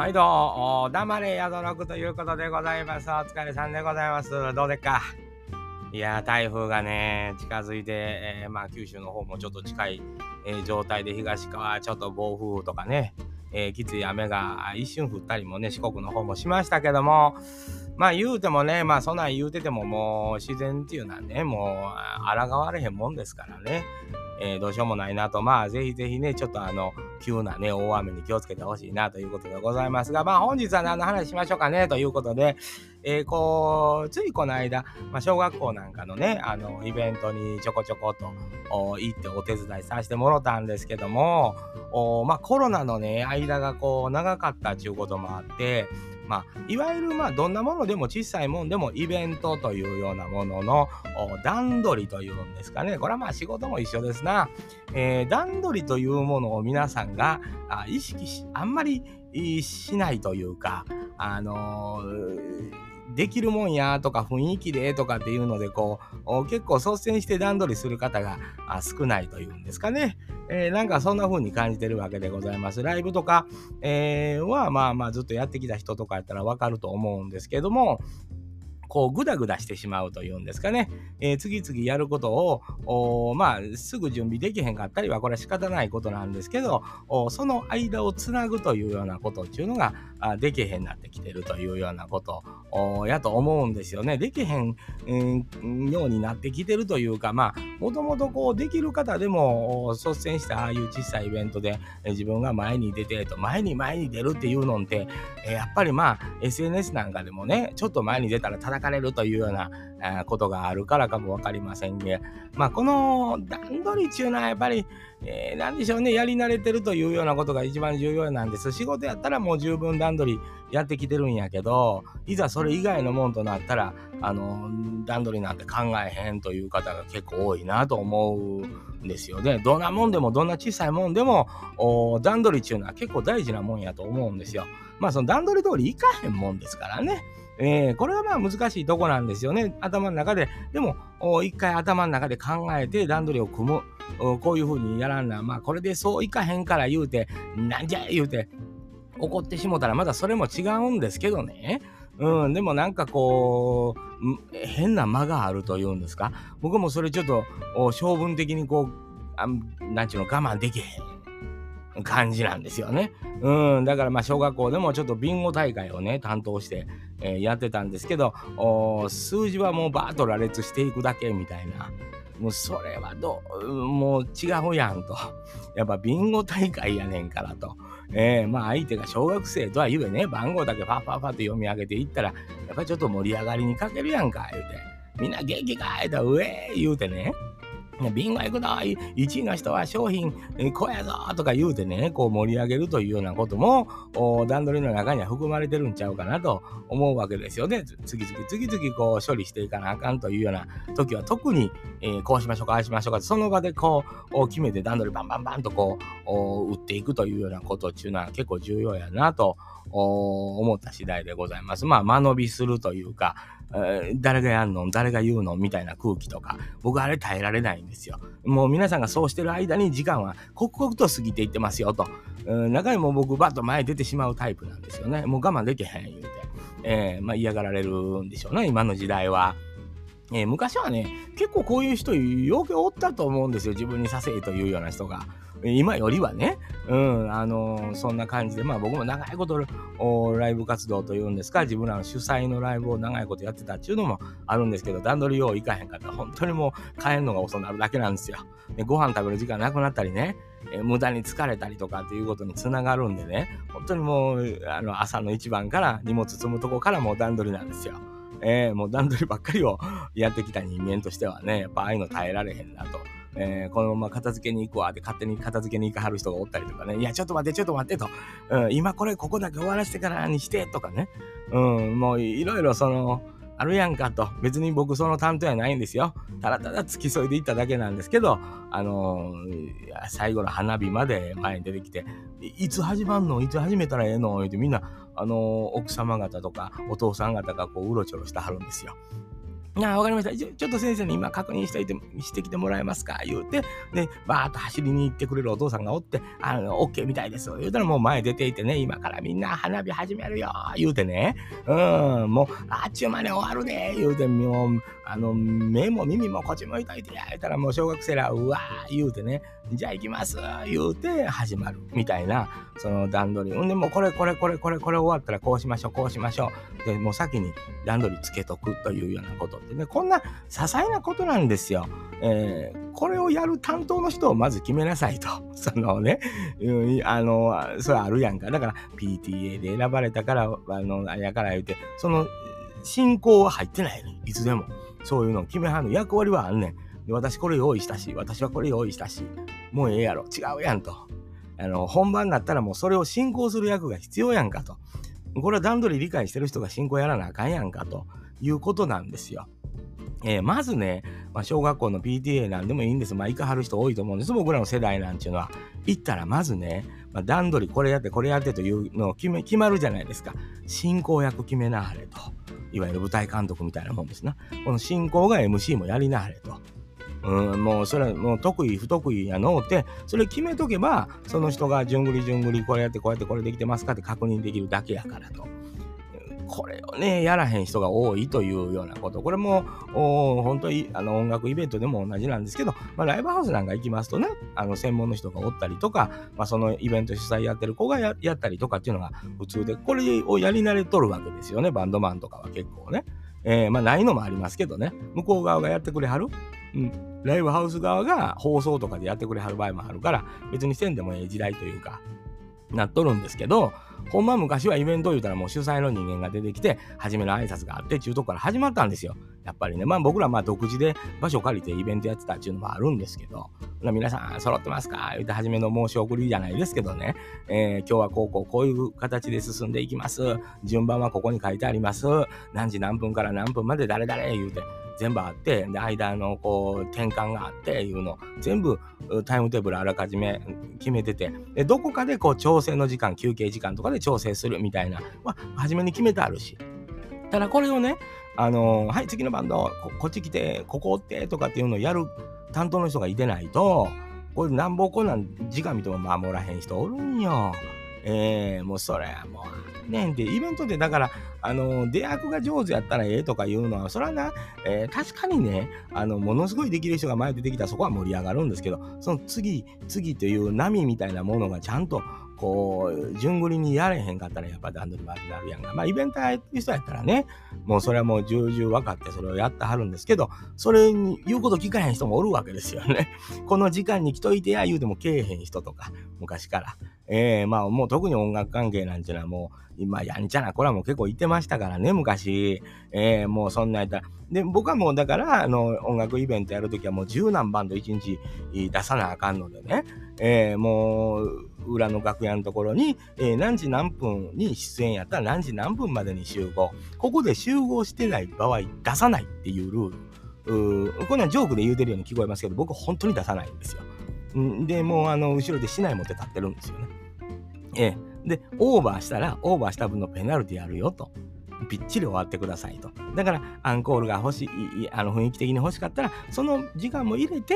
毎度、黙れ宿六ということでございます。お疲れさんでございます。どうでっか？いや台風がね、近づいて、えー、まあ、九州の方もちょっと近い、えー、状態で、東側、ちょっと暴風とかね、えー、きつい雨が一瞬降ったりもね、四国の方もしましたけども、まあ言うてもね、まあそんなん言うててももう自然っていうのはね、もう抗われへんもんですからね。えー、どうしようもないなと、まあ、ぜひぜひね、ちょっとあの、急なね、大雨に気をつけてほしいなということでございますが、まあ、本日は何の話しましょうかね、ということで、えー、こう、ついこの間、まあ、小学校なんかのね、あの、イベントにちょこちょこと行ってお手伝いさせてもろたんですけども、おまあ、コロナのね、間がこう、長かったっていうこともあって、まあ、いわゆるまあどんなものでも小さいもんでもイベントというようなものの段取りというんですかね。これはまあ仕事も一緒ですな、えー、段取りというものを皆さんがあ意識しあんまりしないというかあのーできるもんやとか雰囲気でとかっていうのでこう結構率先して段取りする方が少ないというんですかね、えー、なんかそんな風に感じてるわけでございます。ライブとか、えー、はまあまあずっとやってきた人とかやったらわかると思うんですけどもこうグダグダしてしまうというんですかね、えー、次々やることをまあすぐ準備できへんかったりはこれは仕方ないことなんですけどその間をつなぐというようなことっていうのがあできへんなってきてるというようなことやと思うんですよね。できへん、ようになってきてるというかまあもともとこうできる方でも率先したああいう小さいイベントで自分が前に出てと前に前に出るっていうのってやっぱりまあ SNS なんかでもねちょっと前に出たら叩かれるというようなことがあるからかも分かりませんが、まあ、この段取りっていうのはやっぱり、えー、何でしょうね。やり慣れてるというようなことが一番重要なんです。仕事やったらもう十分段取りやってきてるんやけどいざそれ以外のもんとなったらあの段取りなんて考えへんという方が結構多いなと思うんですよね。どんなもんでもどんな小さいもんでも段取りっていうのは結構大事なもんやと思うんですよ。まあその段取り通りいかへんもんですからね。えー、これはまあ難しいとこなんですよね。頭の中で。でも、一回頭の中で考えて段取りを組む。こういうふうにやらんな。まあこれでそういかへんから言うて、なんじゃ言うて、怒ってしもたらまだそれも違うんですけどね。うん、でもなんかこう、変な間があるというんですか。僕もそれちょっと、性分的にこう、あなんちゅうの我慢できへん。感じなんですよね。うん、だからまあ小学校でもちょっとビンゴ大会をね、担当して、えー、やってたんですけど、数字はもうバーッと羅列していくだけみたいな。もうそれはどう、もう違うやんと。やっぱビンゴ大会やねんからと。えー、まあ相手が小学生とは言うね、番号だけファッファッファって読み上げていったら、やっぱちょっと盛り上がりに欠けるやんか、言うて。みんな元気かいと、うえー言うてね。ビンゴ行くぞ !1 位の人は商品こうやぞとか言うてね、こう盛り上げるというようなことも、段取りの中には含まれてるんちゃうかなと思うわけですよね。次々次々こう処理していかなあかんというような時は特に、えー、こうしましょうか、ああしましょうか、その場でこう決めて段取りバンバンバンとこう打っていくというようなことっていうのは結構重要やなと思った次第でございます。まあ間延びするというかえ、誰がやんの誰が言うのみたいな空気とか、僕あれ耐えられないんですよ。もう皆さんがそうしてる間に時間は刻々と過ぎていってますよと。中にも僕バッと前出てしまうタイプなんですよね。もう我慢できへん言うて。えー、まあ嫌がられるんでしょうね、今の時代は。えー、昔はね、結構こういう人、よくおったと思うんですよ。自分にさせえというような人が。今よりはね、うん、あの、そんな感じで、まあ僕も長いことライブ活動というんですか、自分らの主催のライブを長いことやってたっていうのもあるんですけど、段取りよういかへんかったら、本当にもう帰るのが遅なるだけなんですよ。でご飯食べる時間なくなったりね、え、無駄に疲れたりとかっていうことにつながるんでね、本当にもう、あの、朝の一番から荷物積むとこからもう段取りなんですよ。えー、もう段取りばっかりをやってきた人間としてはね、やっぱああいうの耐えられへんなと。えー、このまま片付けに行くわって勝手に片付けに行かはる人がおったりとかね、いや、ちょっと待って、ちょっと待ってと、うん、今これここだけ終わらせてからにしてとかね、うん、もういろいろその、あるやんかと。別に僕その担当やないんですよ。ただただ付き添いで行っただけなんですけど、あのー、最後の花火まで前に出てきて、いつ始まんの？いつ始めたらええの？言ってみんな、あのー、奥様方とかお父さん方がこううろちょろしてはるんですよ。あわかりました。ちょ。ちょっと先生に今確認していて、してきてもらえますか？言うて、で、バーッと走りに行ってくれるお父さんがおって、あの、OK みたいです。言うたらもう前出ていてね、今からみんな花火始めるよ。言うてね、うん、もう、あっちゅう間に終わるね。言うて、もう、あの、目も耳もこっち向いといて。や、言うたらもう小学生ら、うわー。言うてね、じゃあ行きます。言うて始まるみたいな、その段取り。ほんで、もうこれこれこれこれこれ終わったらこうしましょう、こうしましょう。で、もう先に段取りつけとくというようなこと。ってね、こんな些細なことなんですよ。えー、これをやる担当の人をまず決めなさいと。そのね、うん、あの、それあるやんか。だから PTA で選ばれたから、あの、あやから言うて、その進行は入ってないね。いつでも。そういうのを決めはんの役割はあんねん。で私これ用意したし、私はこれ用意したし、もうええやろ。違うやんと。あの、本番になったらもうそれを進行する役が必要やんかと。これは段取り理解してる人が進行やらなあかんやんかということなんですよ。えー、まずね、まあ、小学校の PTA なんでもいいんです。まあ、行かはる人多いと思うんです。僕らの世代なんていうのは。行ったらまずね、まあ、段取りこれやってこれやってというのを決め決まるじゃないですか。進行役決めなはれと。いわゆる舞台監督みたいなもんですな。この進行が MC もやりなはれと。うん、もうそれはもう得意不得意やのうてそれ決めとけばその人が順繰り順繰りこれやってこうやってこれできてますかって確認できるだけやからと。これをね、やらへん人が多いというようなこと。これも、本当にあの音楽イベントでも同じなんですけど、まあ、ライブハウスなんか行きますとね、あの専門の人がおったりとか、まあ、そのイベント主催やってる子がやったりとかっていうのが普通で、これをやり慣れとるわけですよね、バンドマンとかは結構ね。えー、まあないのもありますけどね、向こう側がやってくれはる。うん、ライブハウス側が放送とかでやってくれはる場合もあるから、別にせんでもええ時代というか、なっとるんですけど、ほんま昔はイベント言うたらもう主催の人間が出てきて、初めの挨拶があってっていうとこから始まったんですよ。やっぱりね。まあ僕らまあ独自で場所借りてイベントやってたっていうのもあるんですけど、皆さん揃ってますか？言うて初めの申し送りじゃないですけどね、えー、今日はこうこうこういう形で進んでいきます。順番はここに書いてあります。何時何分から何分まで誰々言うて、全部あって、で、間のこう、転換があっていうの、全部タイムテーブルあらかじめ決めてて、で、どこかでこう、調整の時間、休憩時間とかで調整するみたいな、まあ、初めに決めてあるし。ただこれをね、あのー、はい、次のバンドこ、こっち来て、ここってとかっていうのをやる担当の人がいてないと、これなんぼこんなん時間見ても守らへん人おるんよ。えー、もうそれはもう、ねんで、イベントでだから、あの、出役が上手やったらええとかいうのは、それはな、えー、確かにね、あの、ものすごいできる人が前出てきたらそこは盛り上がるんですけど、その次、次という波みたいなものがちゃんと、こう、順繰りにやれへんかったらやっぱ段取り悪くなるやんか。まあ、イベントやってる人やったらね、もうそれはもう重々分かってそれをやってはるんですけど、それに言うこと聞かへん人もおるわけですよね。この時間に来といてや言うてもけえへん人とか、昔から。ええー、まあもう特に音楽関係なんていうのはもう、今やんちゃな子らも結構いてましたからね、昔。ええー、もうそんなやったら。で、僕はもうだから、あの、音楽イベントやるときはもう十何バンド一日出さなあかんのでね、えー、もう、裏の楽屋のところに、えー、何時何分に出演やったら何時何分までに集合。ここで集合してない場合、出さないっていうルール。うこんなんジョークで言うてるように聞こえますけど、僕本当に出さないんですよ。で、もうあの、後ろで市内持って立ってるんですよね。ええ。で、オーバーしたら、オーバーした分のペナルティあるよと。ぴっちり終わってくださいと。だから、アンコールが欲しい、あの雰囲気的に欲しかったら、その時間も入れて、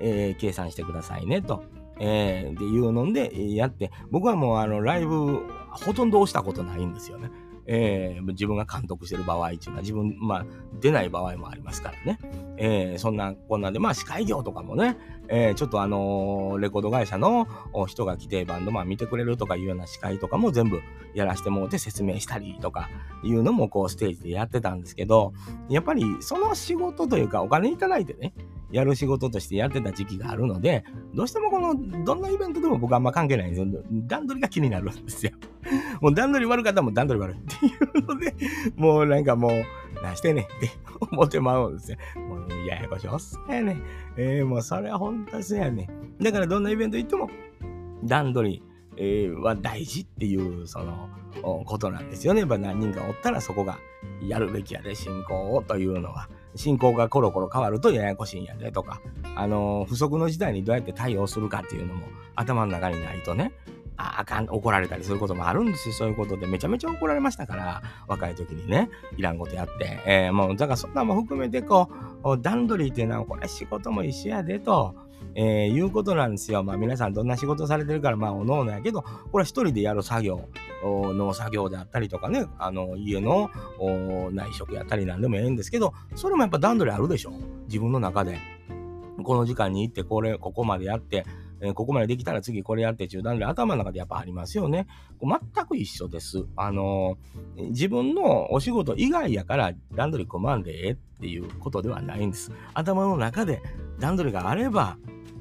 えー、計算してくださいねと。えー、っていうのでやって、僕はもうあのライブほとんど押したことないんですよね。えー、自分が監督してる場合っていうのは自分、まあ、出ない場合もありますからね。えー、そんなこんなんで、まあ、司会業とかもね、えー、ちょっとあのー、レコード会社の人が来てバンドマン見てくれるとかいうような司会とかも全部やらしてもうて説明したりとかいうのもこうステージでやってたんですけど、やっぱりその仕事というかお金いただいてね、やる仕事としてやってた時期があるので、どうしてもこの、どんなイベントでも僕あんま関係ないんですよ。段取りが気になるんですよ。もう段取り悪かったらもう段取り悪いっていうので、もうなんかもう、なしてねって 思ってまうんですよ。もうややこしいおっさんやね。えー、もうそれは本当にそうやね。だからどんなイベント行っても、段取り、えー、は大事っていう、その、ことなんですよね。やっぱ何人かおったらそこがやるべきやで、進行をというのは。進行がコロコロ変わるとややこしいんやでとか、あのー、不測の事態にどうやって対応するかっていうのも頭の中にないとね、ああかん、怒られたりすることもあるんですよ。そういうことで。めちゃめちゃ怒られましたから、若い時にね、いらんことやって。えー、もう、だからそんなも含めて、こう、段取りっていうのは、これ仕事も一緒やでと。えー、いうことなんですよ。まあ皆さんどんな仕事されてるから、まあおのおのやけど、これは一人でやる作業、の作業であったりとかね、あの家の内職やったりなんでもええんですけど、それもやっぱ段取りあるでしょ。自分の中で。この時間に行って、これ、ここまでやって、え、ここまでできたら次これやって中断で頭の中でやっぱありますよね。全く一緒です。あのー、自分のお仕事以外やから段取り組まんでええっていうことではないんです。頭の中で段取りがあれば、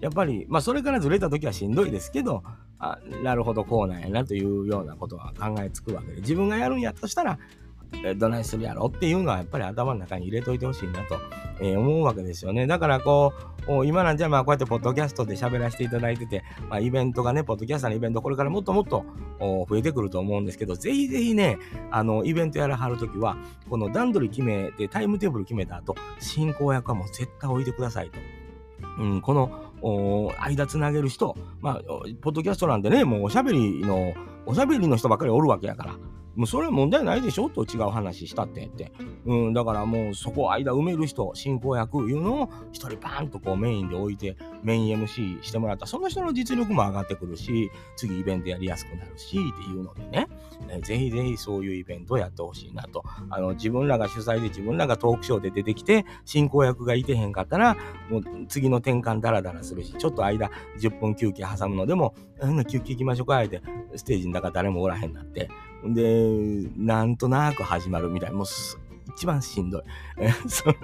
やっぱり、まあ、それからずれた時はしんどいですけど、あなるほど、こうなんやなというようなことは考えつくわけで、自分がやるんやとしたら、どないするやろっていうのはやっぱり頭の中に入れといてほしいなと、えー、思うわけですよね。だからこう、今なんじゃまあこうやってポッドキャストで喋らせていただいてて、まあ、イベントがね、ポッドキャスターのイベントこれからもっともっと増えてくると思うんですけど、ぜひぜひね、あの、イベントやらはるときは、この段取り決めて、タイムテーブル決めた後、進行役はもう絶対置いてくださいと。うん、この間つなげる人、まあ、ポッドキャストなんでね、もうおしゃべりの、おしゃべりの人ばっかりおるわけやから、もうそれは問題ないでしょ？と違う話したってって。うん、だからもうそこ間埋める人、進行役いうのを一人バンとこうメインで置いて、メイン MC してもらった、その人の実力も上がってくるし、次イベントやりやすくなるし、っていうのでね、えぜひぜひそういうイベントをやってほしいなと。あの、自分らが主催で自分らがトークショーで出てきて、進行役がいてへんかったら、もう次の転換ダラダラするし、ちょっと間10分休憩挟むのでも、うん、休憩行きましょうか、って、ステージの中誰もおらへんなって。で、なんとなく始まるみたいな、もう一番しんどい。その、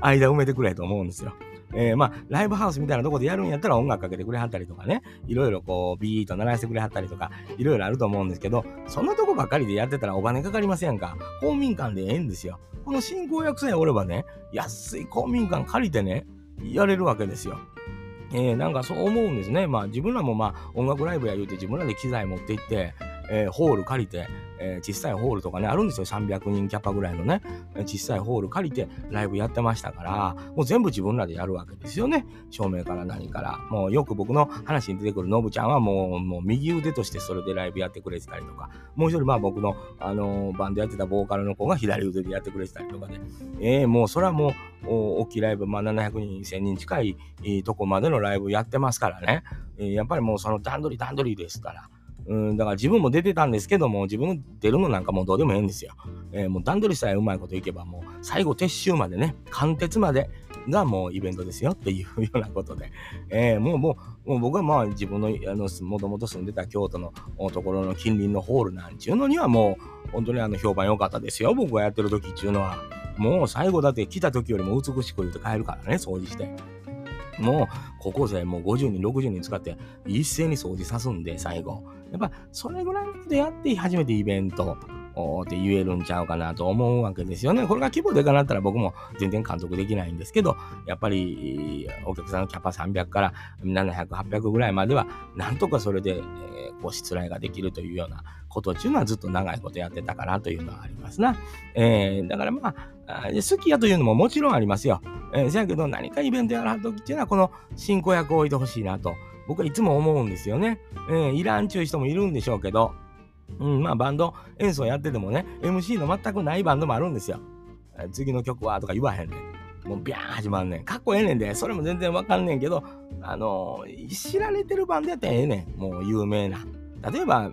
間埋めてくれと思うんですよ。えー、まあ、ライブハウスみたいなとこでやるんやったら音楽かけてくれはったりとかね、いろいろこう、ビート鳴らしてくれはったりとか、いろいろあると思うんですけど、そんなとこばっかりでやってたらお金かかりませんか公民館でええんですよ。この進行役さえおればね、安い公民館借りてね、やれるわけですよ。えー、なんかそう思うんですね。まあ自分らもまあ音楽ライブや言うて自分らで機材持って行って、えー、ホール借りて、えー、小さいホールとかね、あるんですよ。300人キャパぐらいのね、小さいホール借りてライブやってましたから、もう全部自分らでやるわけですよね。照明から何から。もうよく僕の話に出てくるノブちゃんはもう、もう右腕としてそれでライブやってくれてたりとか、もう一人まあ僕の、あのー、バンドやってたボーカルの子が左腕でやってくれてたりとかで、えー、もうそれはもう、大きいライブ、まあ700人、1000人近い、とこまでのライブやってますからね。えー、やっぱりもうその段取り段取りですから。うん、だから自分も出てたんですけども、自分出るのなんかもうどうでもええんですよ。えー、もう段取りさえうまいこといけば、もう最後撤収までね、貫徹までがもうイベントですよっていうようなことで、えー、もうもうもう僕はまあ自分のあのもともと住んでた京都のところの近隣のホールなんちゅうのにはもう本当にあの評判良かったですよ、僕がやってる時っちゅうのは。もう最後だって来た時よりも美しく言うて帰るからね、掃除して。もう、高校生もう50人、60人使って一斉に掃除さすんで、最後。やっぱそれぐらいでやって初めてイベントって言えるんちゃうかなと思うわけですよね。これが規模でかなったら僕も全然監督できないんですけど、やっぱりお客さんのキャパ300から700、800ぐらいまでは、なんとかそれで、えー、こうしつらいができるというようなことっていうのはずっと長いことやってたかなというのはありますな。えー、だからまあ、好きやというのももちろんありますよ。えー、せやけど何かイベントやらはるときっていうのはこの進行役を置いてほしいなと。僕はいつも思うんですよね。えー、いらんちゅう人もいるんでしょうけど、うん、まあバンド演奏やっててもね、MC の全くないバンドもあるんですよ。次の曲はとか言わへんねん。もうビャーン始まんねん。かっこええねんで、それも全然わかんねんけど、あのー、知られてるバンドやったらええねん。もう有名な。例えば、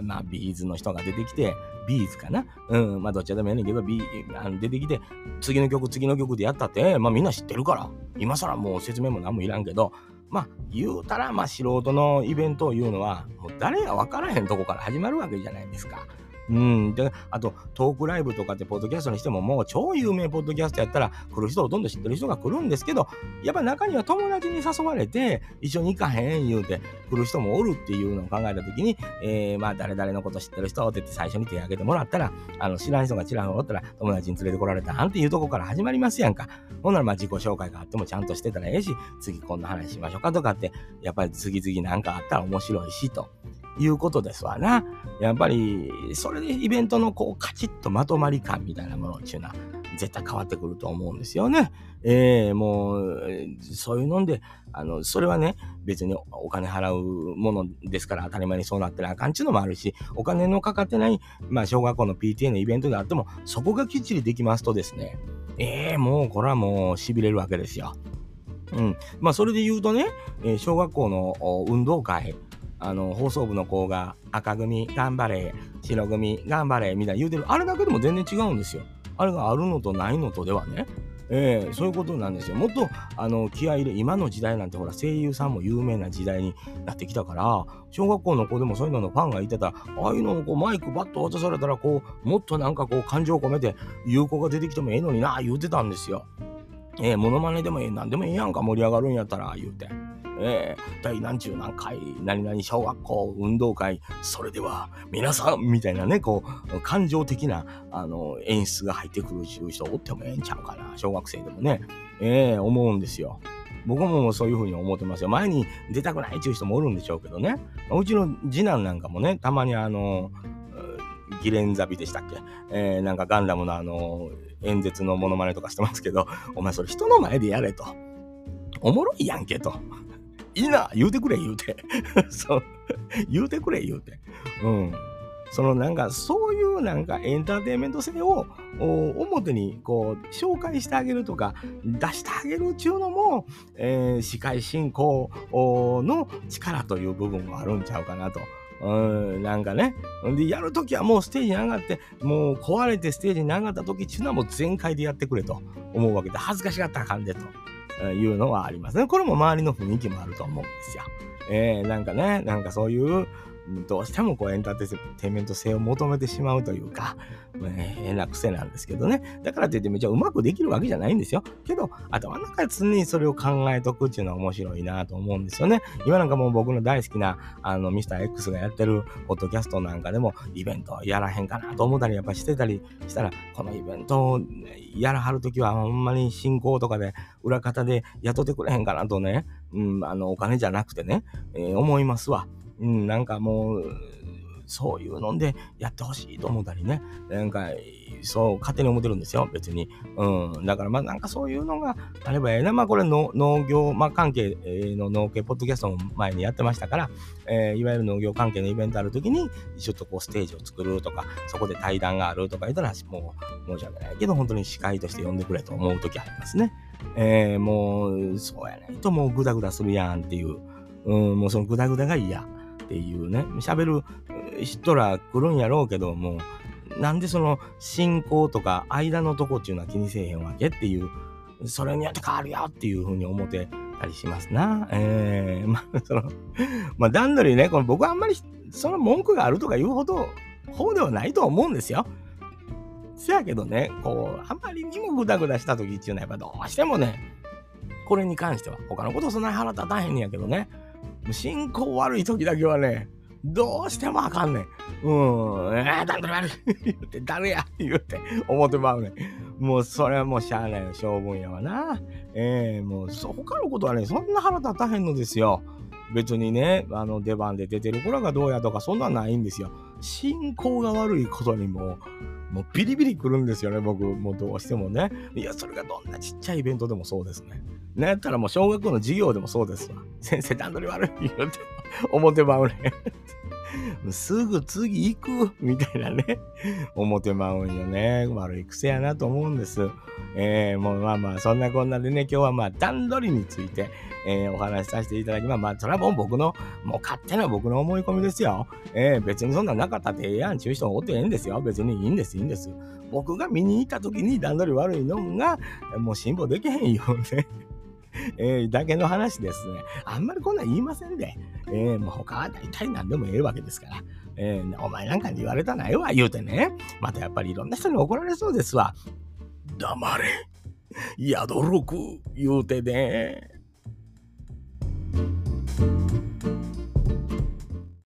まあ、 B'zの人が出てきて、 B'zかなうん、まあ、どっちでもええねんけど、ビあの出てきて、次の曲、次の曲でやったって、まあ、みんな知ってるから。今更もう説明も何もいらんけど、まあ、言うたら、まあ、素人のイベントを言うのは、もう誰が分からへんとこから始まるわけじゃないですか。うん。で、あと、トークライブとかって、ポッドキャストにしても、もう超有名ポッドキャストやったら、来る人ほとんどん知ってる人が来るんですけど、やっぱ中には友達に誘われて、一緒に行かへん言うて、来る人もおるっていうのを考えたときに、えー、まあ、誰々のこと知ってる人ってって最初に手挙げてもらったら、あの、知らん人がちらほらおったら、友達に連れてこられたなんていうとこから始まりますやんか。ほんなら、まあ、自己紹介があってもちゃんとしてたらええし、次こんな話しましょうかとかって、やっぱり次々なんかあったら面白いし、と。いうことですわな。やっぱり、それでイベントのこう、カチッとまとまり感みたいなものっていうのは絶対変わってくると思うんですよね。えー、もう、そういうのんで、あの、それはね、別にお金払うものですから当たり前にそうなってなあかんちゅうのもあるし、お金のかかってない、まあ、小学校の PTA のイベントであっても、そこがきっちりできますとですね、ええー、もう、これはもう、痺れるわけですよ。うん。まあ、それで言うとね、えー、小学校の運動会、あの、放送部の子が赤組頑張れ、白組頑張れ、みたいな言うてる。あれだけでも全然違うんですよ。あれがあるのとないのとではね。えー、そういうことなんですよ。もっとあの気合い入れ、今の時代なんてほら声優さんも有名な時代になってきたから、小学校の子でもそういうののファンがいてたら、ああいうのをこうマイクバッと渡されたら、こう、もっとなんかこう感情を込めて有効が出てきてもええのにな、言うてたんですよ。えー、モノマネでもええ、なんでもええやんか、盛り上がるんやったら、言うて。えー、第何十何回、何々小学校運動会、それでは皆さんみたいなね、こう、感情的な、あの、演出が入ってくる人おってもええんちゃうかな、小学生でもね、ええー、思うんですよ。僕もそういうふうに思ってますよ。前に出たくないっていう人もおるんでしょうけどね。うちの次男なんかもね、たまにあの、ギレンザビでしたっけ？えー、なんかガンダムのあの、演説のモノマネとかしてますけど、お前それ人の前でやれと。おもろいやんけと。いいな言うてくれ言うて。そう。言うてくれ言うて。うん。そのなんかそういうなんかエンターテインメント性を表にこう紹介してあげるとか出してあげるっていうのも、えー、司会進行の力という部分もあるんちゃうかなと。うん、なんかね。で、やるときはもうステージに上がって、もう壊れてステージに上がったときっていうのはもう全開でやってくれと思うわけで、恥ずかしがったらあかんでと。いうのはありますね。これも周りの雰囲気もあると思うんですよ。えー、なんかね、なんかそういう、どうしてもこうエンターテインメント性を求めてしまうというか、え変な癖なんですけどね。だからといってめっちゃうまくできるわけじゃないんですよ。けど、頭の中で常にそれを考えとくっていうのは面白いなと思うんですよね。今なんかもう僕の大好きな、あの、ミスター X がやってるポッドキャストなんかでも、イベントやらへんかなと思ったりやっぱしてたりしたら、このイベントをやらはるときはほんまに進行とかで裏方で雇ってくれへんかなとね、うん、あの、お金じゃなくてね、えー、思いますわ。うん、なんかもう、そういうのでやってほしいと思ったりね。なんか、そう、勝手に思ってるんですよ、別に。うん。だから、まあ、なんかそういうのがあればええな。まあ、これの農業、まあ、関係の農系ポッドキャストも前にやってましたから、えー、いわゆる農業関係のイベントあるときに、ちょっとこう、ステージを作るとか、そこで対談があるとか言ったら、もう、申し訳ないけど、本当に司会として呼んでくれと思うときありますね。えー、もう、そうやないともうグダグダするやんっていう、うん、もうそのグダグダが嫌。っていうね、喋る人ら来るんやろうけども、なんでその進行とか間のとこっていうのは気にせえへんわけっていう、それによって変わるよっていうふうに思ってたりしますな。えー、まあ、その、まあ、段取りね、この僕はあんまりその文句があるとか言うほど、方ではないと思うんですよ。せやけどね、こう、あんまりにもグダグダした時っていうのはやっぱどうしてもね、これに関しては、他のことそんなに腹立たへんねやけどね、進行悪い時だけはね、どうしてもあかんねん。うん、えー、誰誰言って、誰や？言うて、思ってまうねん。もう、それはもうしゃあないよ、性分やわな。ええー、もう、そ、他のことはね、そんな腹立たへんのですよ。別にね、あの、出番で出てる頃がどうやとか、そんなんないんですよ。進行が悪いことにも、もうビリビリくるんですよね、僕、もうどうしてもね。いや、それがどんなちっちゃいイベントでもそうですね。なんやったらもう小学校の授業でもそうですわ。先生段取り悪い言うて、思ってまうね。すぐ次行くみたいなね、思ってまうんよね。悪い癖やなと思うんです。えー、もうまあまあ、そんなこんなでね、今日はまあ段取りについて、えー、お話しさせていただきます。まあ、それはもう僕の、もう勝手な僕の思い込みですよ。えー、別にそんななかったってええやんちゅう人おってええんですよ。別にいいんです、いいんです。僕が見に行った時に段取り悪いのが、もう辛抱できへんよね。えー、だけの話ですね。あんまりこんなん言いませんで、えー、もう他は大体何でもええわけですから。えー、お前なんかに言われたないわ、言うてね。またやっぱりいろんな人に怒られそうですわ。黙れ。やどろく、言うてね。